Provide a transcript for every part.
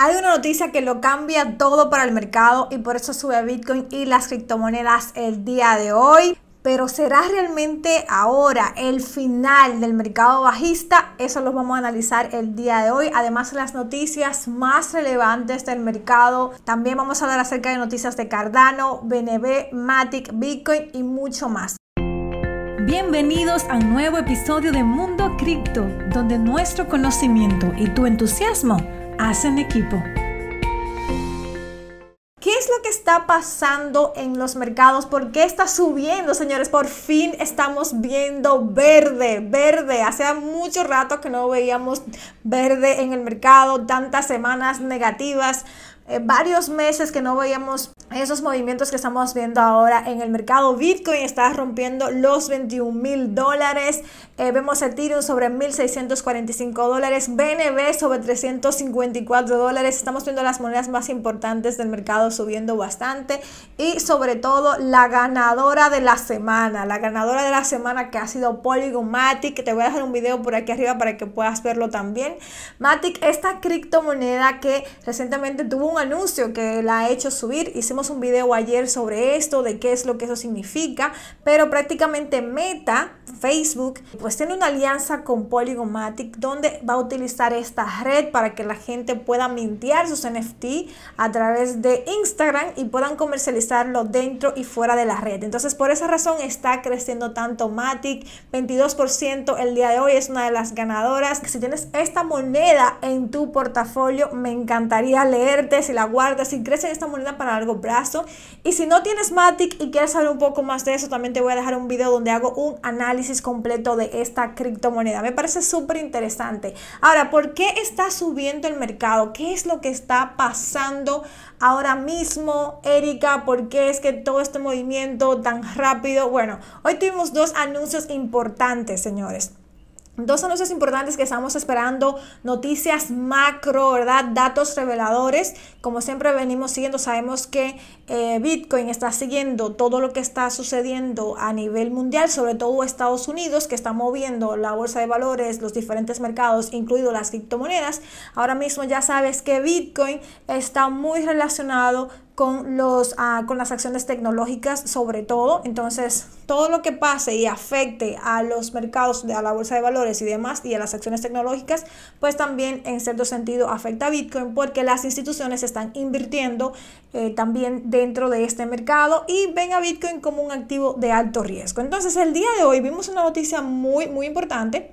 Hay una noticia que lo cambia todo para el mercado y por eso sube Bitcoin y las criptomonedas el día de hoy. Pero ¿será realmente ahora el final del mercado bajista? Eso lo vamos a analizar el día de hoy. Además, las noticias más relevantes del mercado. También vamos a hablar acerca de noticias de Cardano, BNB, Matic, Bitcoin y mucho más. Bienvenidos a un nuevo episodio de Mundo Cripto, donde nuestro conocimiento y tu entusiasmo hacen equipo. ¿Qué es lo que está pasando en los mercados? ¿Por qué está subiendo, señores? Por fin estamos viendo verde, verde. Hace mucho rato que no veíamos verde en el mercado, tantas semanas negativas, eh, varios meses que no veíamos esos movimientos que estamos viendo ahora en el mercado. Bitcoin está rompiendo los 21 mil dólares. Eh, vemos Ethereum sobre 1.645 dólares. BNB sobre 354 dólares. Estamos viendo las monedas más importantes del mercado subiendo bastante. Y sobre todo la ganadora de la semana. La ganadora de la semana que ha sido Polygon Matic. Te voy a dejar un video por aquí arriba para que puedas verlo también. Matic, esta criptomoneda que recientemente tuvo un anuncio que la ha hecho subir. Hicimos un video ayer sobre esto, de qué es lo que eso significa, pero prácticamente Meta, Facebook, pues tiene una alianza con Polygon Matic donde va a utilizar esta red para que la gente pueda mintear sus NFT a través de Instagram y puedan comercializarlo dentro y fuera de la red. Entonces, por esa razón está creciendo tanto Matic, 22% el día de hoy es una de las ganadoras. Si tienes esta moneda en tu portafolio, me encantaría leerte si la guardas, si crees en esta moneda para y si no tienes Matic y quieres saber un poco más de eso, también te voy a dejar un video donde hago un análisis completo de esta criptomoneda. Me parece súper interesante. Ahora, ¿por qué está subiendo el mercado? ¿Qué es lo que está pasando ahora mismo, Erika? ¿Por qué es que todo este movimiento tan rápido? Bueno, hoy tuvimos dos anuncios importantes, señores. Dos anuncios importantes que estamos esperando, noticias macro, ¿verdad? Datos reveladores. Como siempre venimos siguiendo, sabemos que eh, Bitcoin está siguiendo todo lo que está sucediendo a nivel mundial, sobre todo Estados Unidos, que está moviendo la bolsa de valores, los diferentes mercados, incluido las criptomonedas. Ahora mismo ya sabes que Bitcoin está muy relacionado con, los, ah, con las acciones tecnológicas sobre todo. Entonces, todo lo que pase y afecte a los mercados, a la bolsa de valores y demás, y a las acciones tecnológicas, pues también en cierto sentido afecta a Bitcoin porque las instituciones están invirtiendo eh, también dentro de este mercado y ven a Bitcoin como un activo de alto riesgo. Entonces, el día de hoy vimos una noticia muy, muy importante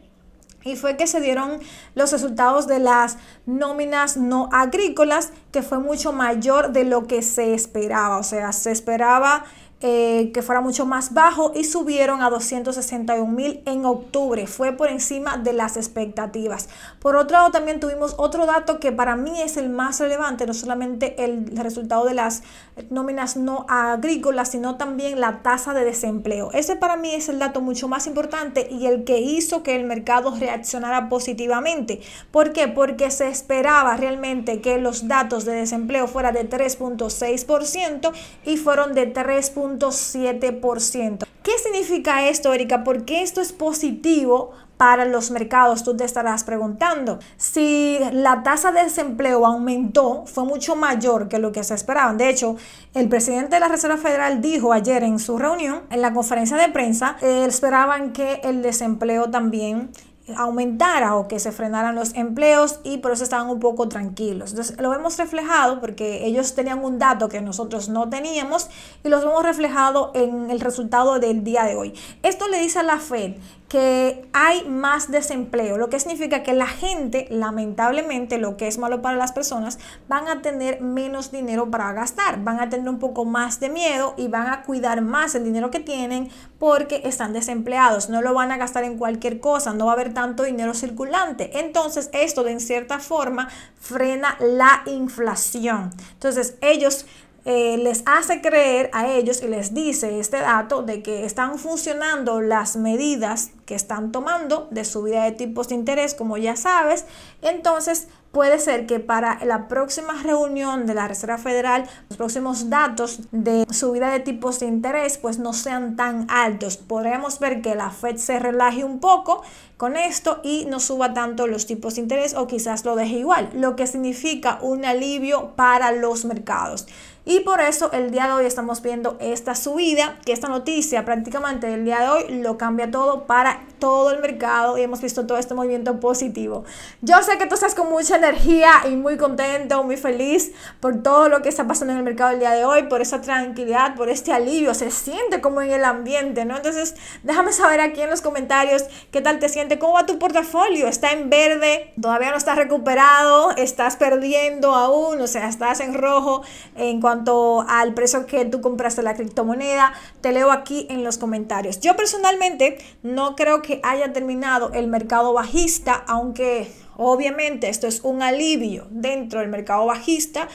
y fue que se dieron los resultados de las nóminas no agrícolas, que fue mucho mayor de lo que se esperaba. O sea, se esperaba eh, que fuera mucho más bajo y subieron a 261 mil en octubre. Fue por encima de las expectativas. Por otro lado, también tuvimos otro dato que para mí es el más relevante, no solamente el resultado de las nóminas no agrícolas, sino también la tasa de desempleo. Ese para mí es el dato mucho más importante y el que hizo que el mercado reaccionara positivamente. ¿Por qué? Porque se esperaba realmente que los datos de desempleo fueran de 3.6% y fueron de 3. 7%. ¿Qué significa esto, Erika? ¿Por qué esto es positivo para los mercados? Tú te estarás preguntando. Si la tasa de desempleo aumentó, fue mucho mayor que lo que se esperaban. De hecho, el presidente de la Reserva Federal dijo ayer en su reunión, en la conferencia de prensa, eh, esperaban que el desempleo también aumentara o que se frenaran los empleos y por eso estaban un poco tranquilos. Entonces lo vemos reflejado porque ellos tenían un dato que nosotros no teníamos y los vemos reflejado en el resultado del día de hoy. Esto le dice a la Fed que hay más desempleo, lo que significa que la gente, lamentablemente, lo que es malo para las personas, van a tener menos dinero para gastar, van a tener un poco más de miedo y van a cuidar más el dinero que tienen porque están desempleados, no lo van a gastar en cualquier cosa, no va a haber tanto dinero circulante. Entonces, esto de en cierta forma frena la inflación. Entonces, ellos eh, les hace creer a ellos y les dice este dato de que están funcionando las medidas que están tomando de subida de tipos de interés, como ya sabes. Entonces, puede ser que para la próxima reunión de la Reserva Federal, los próximos datos de subida de tipos de interés pues no sean tan altos. Podríamos ver que la Fed se relaje un poco con esto y no suba tanto los tipos de interés o quizás lo deje igual, lo que significa un alivio para los mercados. Y por eso el día de hoy estamos viendo esta subida, que esta noticia prácticamente el día de hoy lo cambia todo para todo el mercado y hemos visto todo este movimiento positivo. Yo sé que tú estás con mucha energía y muy contento, muy feliz por todo lo que está pasando en el mercado el día de hoy, por esa tranquilidad, por este alivio, se siente como en el ambiente, ¿no? Entonces, déjame saber aquí en los comentarios qué tal te sientes, cómo va tu portafolio, está en verde, todavía no está recuperado, estás perdiendo aún, o sea, estás en rojo en cuanto al precio que tú compraste la criptomoneda, te leo aquí en los comentarios. Yo personalmente no creo que haya terminado el mercado bajista, aunque obviamente esto es un alivio dentro del mercado bajista.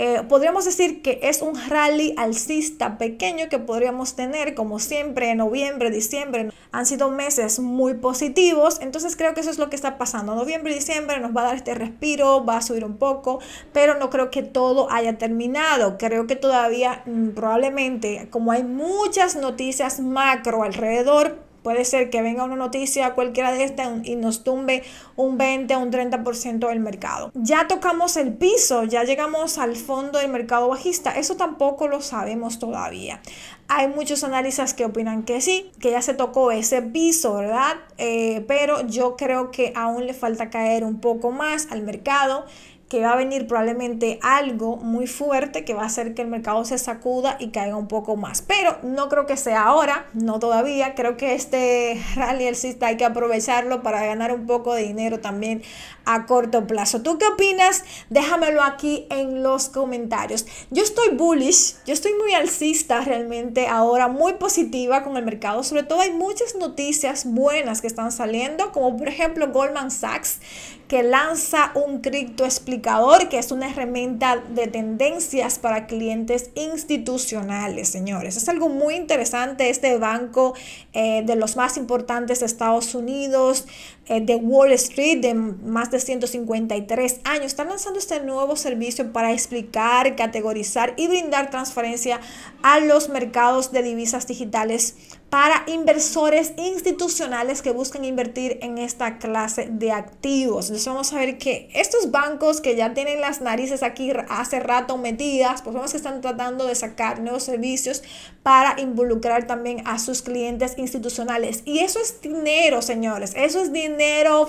Eh, podríamos decir que es un rally alcista pequeño que podríamos tener como siempre en noviembre, diciembre. Han sido meses muy positivos, entonces creo que eso es lo que está pasando. Noviembre y diciembre nos va a dar este respiro, va a subir un poco, pero no creo que todo haya terminado. Creo que todavía mm, probablemente, como hay muchas noticias macro alrededor, Puede ser que venga una noticia cualquiera de estas y nos tumbe un 20 o un 30% del mercado. Ya tocamos el piso, ya llegamos al fondo del mercado bajista. Eso tampoco lo sabemos todavía. Hay muchos analistas que opinan que sí, que ya se tocó ese piso, ¿verdad? Eh, pero yo creo que aún le falta caer un poco más al mercado que va a venir probablemente algo muy fuerte que va a hacer que el mercado se sacuda y caiga un poco más. Pero no creo que sea ahora, no todavía. Creo que este rally alcista hay que aprovecharlo para ganar un poco de dinero también a corto plazo. ¿Tú qué opinas? Déjamelo aquí en los comentarios. Yo estoy bullish, yo estoy muy alcista realmente ahora, muy positiva con el mercado. Sobre todo hay muchas noticias buenas que están saliendo, como por ejemplo Goldman Sachs que lanza un cripto explicador, que es una herramienta de tendencias para clientes institucionales, señores. Es algo muy interesante este banco eh, de los más importantes de Estados Unidos, eh, de Wall Street, de más de 153 años. Están lanzando este nuevo servicio para explicar, categorizar y brindar transparencia a los mercados de divisas digitales para inversores institucionales que buscan invertir en esta clase de activos. Entonces vamos a ver que estos bancos que ya tienen las narices aquí hace rato metidas, pues vemos que están tratando de sacar nuevos servicios para involucrar también a sus clientes institucionales. Y eso es dinero, señores. Eso es dinero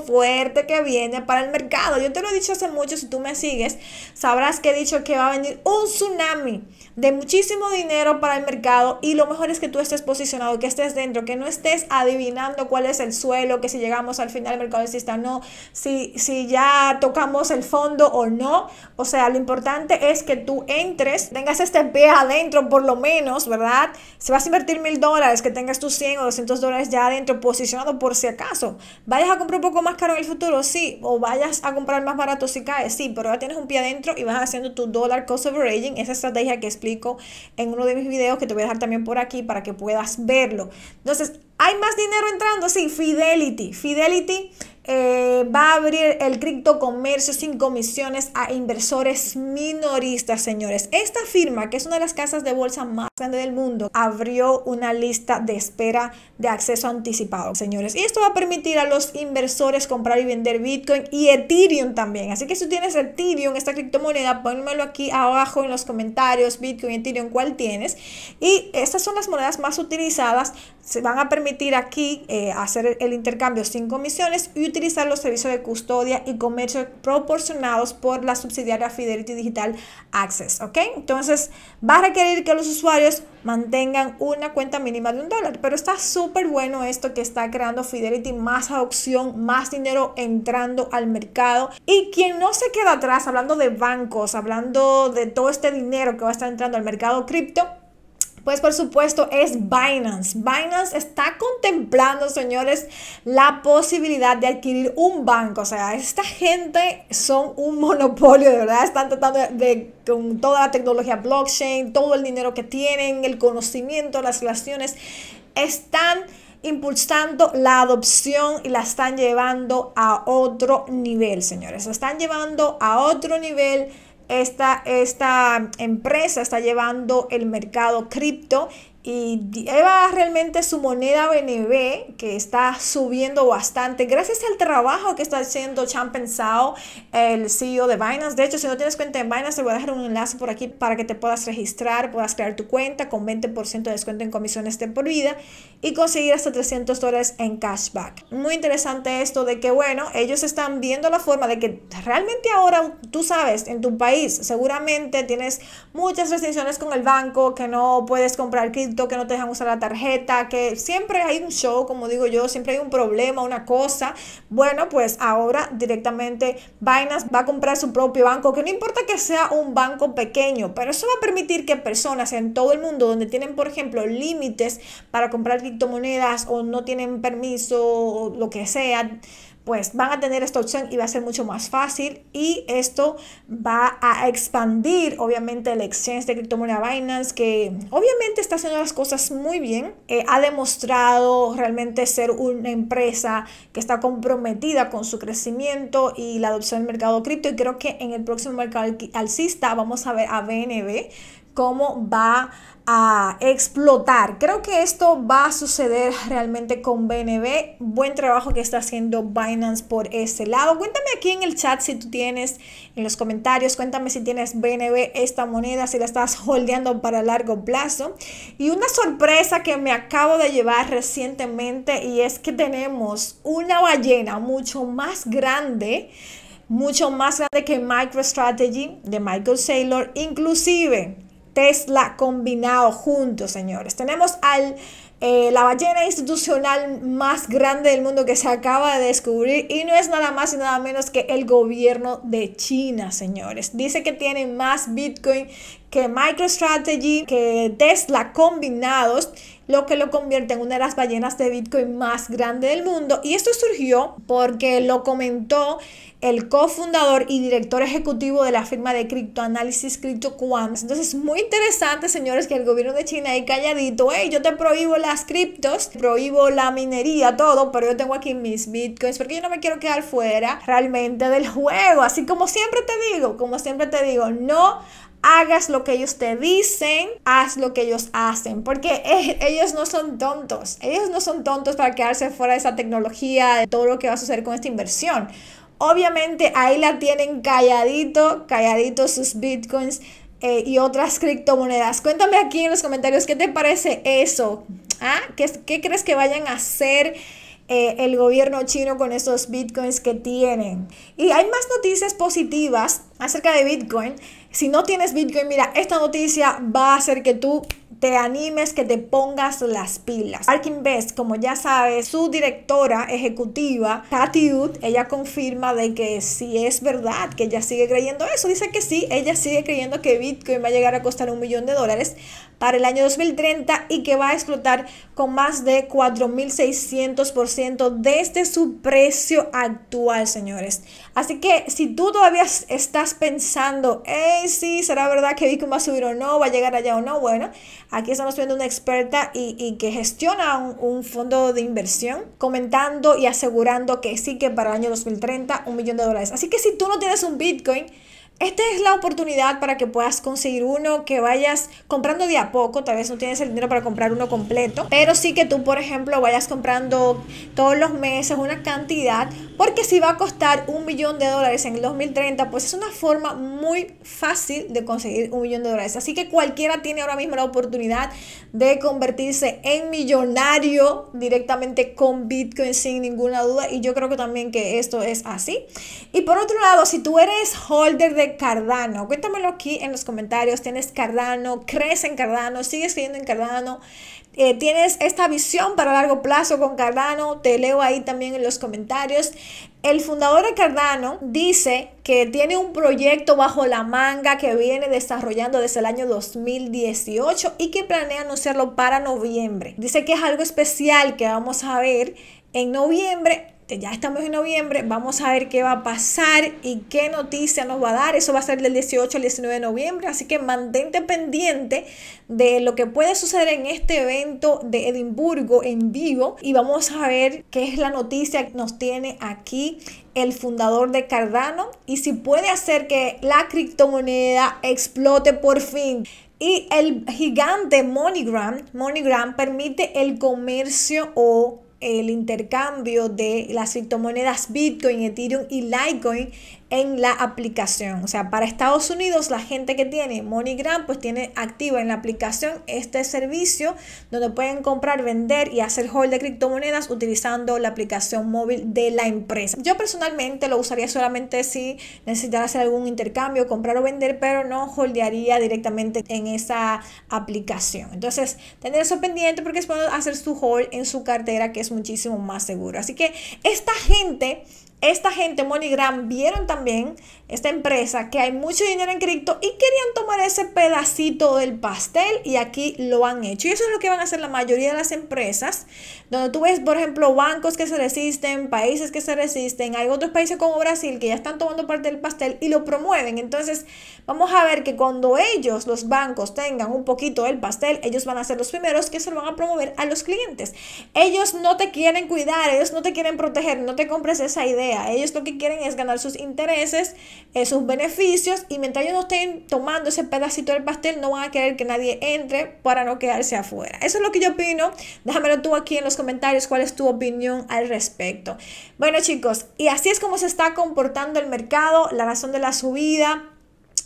fuerte que viene para el mercado. Yo te lo he dicho hace mucho, si tú me sigues, sabrás que he dicho que va a venir un tsunami de muchísimo dinero para el mercado y lo mejor es que tú estés posicionado, que estés dentro, que no estés adivinando cuál es el suelo, que si llegamos al final del mercado exista no, si, si ya tocamos el fondo o no. O sea, lo importante es que tú entres, tengas este pie adentro por lo menos, ¿verdad? Si vas a invertir mil dólares, que tengas tus 100 o 200 dólares ya adentro posicionado por si acaso. Vayas a comprar un poco más caro en el futuro, sí, o vayas a comprar más barato si cae, sí, pero ya tienes un pie adentro y vas haciendo tu dólar cost averaging, esa estrategia que explico en uno de mis videos que te voy a dejar también por aquí para que puedas verlo. Entonces, ¿hay más dinero entrando? Sí, Fidelity. Fidelity eh, va a abrir el cripto comercio sin comisiones a inversores minoristas, señores. Esta firma, que es una de las casas de bolsa más grandes del mundo, abrió una lista de espera de acceso anticipado, señores. Y esto va a permitir a los inversores comprar y vender Bitcoin y Ethereum también. Así que si tienes Ethereum, esta criptomoneda, pónmelo aquí abajo en los comentarios, Bitcoin, Ethereum, cuál tienes. Y estas son las monedas más utilizadas. Se van a permitir aquí eh, hacer el intercambio sin comisiones y utilizar los servicios de custodia y comercio proporcionados por la subsidiaria Fidelity Digital Access, ¿ok? Entonces va a requerir que los usuarios mantengan una cuenta mínima de un dólar, pero está súper bueno esto que está creando Fidelity, más adopción, más dinero entrando al mercado y quien no se queda atrás, hablando de bancos, hablando de todo este dinero que va a estar entrando al mercado cripto, pues por supuesto es Binance. Binance está contemplando, señores, la posibilidad de adquirir un banco. O sea, esta gente son un monopolio, de verdad. Están tratando de, con toda la tecnología blockchain, todo el dinero que tienen, el conocimiento, las relaciones, están impulsando la adopción y la están llevando a otro nivel, señores. La están llevando a otro nivel. Esta, esta empresa está llevando el mercado cripto y lleva realmente su moneda BNB que está subiendo bastante gracias al trabajo que está haciendo Chan Pensao, el CEO de Binance. De hecho, si no tienes cuenta en Binance, te voy a dejar un enlace por aquí para que te puedas registrar, puedas crear tu cuenta con 20% de descuento en comisiones de por vida y conseguir hasta 300 dólares en cashback. Muy interesante esto de que, bueno, ellos están viendo la forma de que realmente ahora, tú sabes, en tu país seguramente tienes muchas restricciones con el banco, que no puedes comprar que no te dejan usar la tarjeta, que siempre hay un show, como digo yo, siempre hay un problema, una cosa. Bueno, pues ahora directamente Binance va a comprar su propio banco, que no importa que sea un banco pequeño, pero eso va a permitir que personas en todo el mundo donde tienen, por ejemplo, límites para comprar criptomonedas o no tienen permiso o lo que sea, pues van a tener esta opción y va a ser mucho más fácil y esto va a expandir obviamente el exchange de criptomoneda Binance que obviamente está haciendo las cosas muy bien, eh, ha demostrado realmente ser una empresa que está comprometida con su crecimiento y la adopción del mercado cripto. Y creo que en el próximo mercado alcista vamos a ver a BNB cómo va a explotar. Creo que esto va a suceder realmente con BNB. Buen trabajo que está haciendo Binance por ese lado. Cuéntame aquí en el chat si tú tienes, en los comentarios, cuéntame si tienes BNB esta moneda, si la estás holdeando para largo plazo. Y una sorpresa que me acabo de llevar recientemente y es que tenemos una ballena mucho más grande mucho más grande que MicroStrategy de Michael Saylor, inclusive Tesla combinado juntos, señores. Tenemos al eh, la ballena institucional más grande del mundo que se acaba de descubrir y no es nada más y nada menos que el gobierno de China, señores. Dice que tiene más Bitcoin que MicroStrategy, que Tesla combinados, lo que lo convierte en una de las ballenas de Bitcoin más grande del mundo. Y esto surgió porque lo comentó el cofundador y director ejecutivo de la firma de criptoanálisis CryptoQuant. Entonces, muy interesante, señores, que el gobierno de China ahí calladito, hey, yo te prohíbo las criptos, prohíbo la minería, todo, pero yo tengo aquí mis bitcoins porque yo no me quiero quedar fuera realmente del juego. Así como siempre te digo, como siempre te digo, no hagas lo que ellos te dicen, haz lo que ellos hacen, porque e, ellos no son tontos, ellos no son tontos para quedarse fuera de esa tecnología, de todo lo que va a suceder con esta inversión. Obviamente ahí la tienen calladito, calladito sus bitcoins eh, y otras criptomonedas. Cuéntame aquí en los comentarios qué te parece eso. ¿Ah? ¿Qué, ¿Qué, crees que vayan a hacer eh, el gobierno chino con esos bitcoins que tienen? Y hay más noticias positivas acerca de bitcoin. Si no tienes bitcoin, mira, esta noticia va a hacer que tú te animes, que te pongas las pilas. Ark Invest, como ya sabes, su directora ejecutiva, Cathy Wood, ella confirma de que si es verdad, que ella sigue creyendo eso. Dice que sí, ella sigue creyendo que Bitcoin va a llegar a costar un millón de dólares para el año 2030 y que va a explotar con más de 4.600% desde su precio actual, señores. Así que si tú todavía estás pensando, hey, sí, será verdad que Bitcoin va a subir o no, va a llegar allá o no, bueno, aquí estamos viendo una experta y, que gestiona un, un, fondo de inversión comentando y asegurando que sí que para el año 2030 un millón de dólares. Así que si tú no tienes un Bitcoin, esta es la oportunidad para que puedas conseguir uno que vayas comprando de a poco. Tal vez no tienes el dinero para comprar uno completo, pero sí que tú, por ejemplo, vayas comprando todos los meses una cantidad, porque si va a costar un millón de dólares en el 2030, pues es una forma muy fácil de conseguir un millón de dólares. Así que cualquiera tiene ahora mismo la oportunidad de convertirse en millonario directamente con Bitcoin sin ninguna duda. Y yo creo que también que esto es así. Y por otro lado, si tú eres holder de Cardano? Cuéntamelo aquí en los comentarios. ¿Tienes Cardano? ¿Crees en Cardano? ¿Sigues creyendo en Cardano? Eh, ¿Tienes esta visión para largo plazo con Cardano? Te leo ahí también en los comentarios. El fundador de Cardano dice que tiene un proyecto bajo la manga que viene desarrollando desde el año 2018 y que planea anunciarlo para noviembre. Dice que es algo especial que vamos a ver en noviembre ya estamos en noviembre, vamos a ver qué va a pasar y qué noticia nos va a dar. Eso va a ser del 18 al 19 de noviembre, así que mantente pendiente de lo que puede suceder en este evento de Edimburgo en vivo y vamos a ver qué es la noticia que nos tiene aquí el fundador de Cardano y si puede hacer que la criptomoneda explote por fin. Y el gigante MoneyGram, MoneyGram permite el comercio o el intercambio de las criptomonedas Bitcoin, Ethereum y Litecoin en la aplicación. O sea, para Estados Unidos, la gente que tiene MoneyGram, pues tiene activa en la aplicación este servicio donde pueden comprar, vender y hacer hold de criptomonedas utilizando la aplicación móvil de la empresa. Yo personalmente lo usaría solamente si necesitara hacer algún intercambio, comprar o vender, pero no holdearía directamente en esa aplicación. Entonces, tener eso pendiente porque es bueno hacer su hold en su cartera, que es muchísimo más seguro. Así que esta gente esta gente, MoneyGram, vieron también esta empresa que hay mucho dinero en cripto y querían tomar ese pedacito del pastel y aquí lo han hecho. Y eso es lo que van a hacer la mayoría de las empresas, donde tú ves, por ejemplo, bancos que se resisten, países que se resisten, hay otros países como Brasil que ya están tomando parte del pastel y lo promueven. Entonces, vamos a ver que cuando ellos, los bancos, tengan un poquito del pastel, ellos van a ser los primeros que se lo van a promover a los clientes. Ellos no te quieren cuidar, ellos no te quieren proteger, no te compres esa idea ellos lo que quieren es ganar sus intereses, eh, sus beneficios y mientras ellos no estén tomando ese pedacito del pastel no van a querer que nadie entre para no quedarse afuera. Eso es lo que yo opino. Déjamelo tú aquí en los comentarios cuál es tu opinión al respecto. Bueno chicos, y así es como se está comportando el mercado, la razón de la subida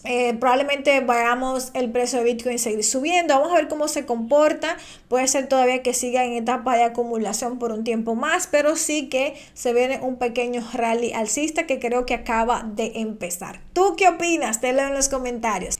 eh, probablemente veamos el precio de Bitcoin seguir subiendo. Vamos a ver cómo se comporta. Puede ser todavía que siga en etapa de acumulación por un tiempo más, pero sí que se viene un pequeño rally alcista que creo que acaba de empezar. ¿Tú qué opinas? Te leo en los comentarios.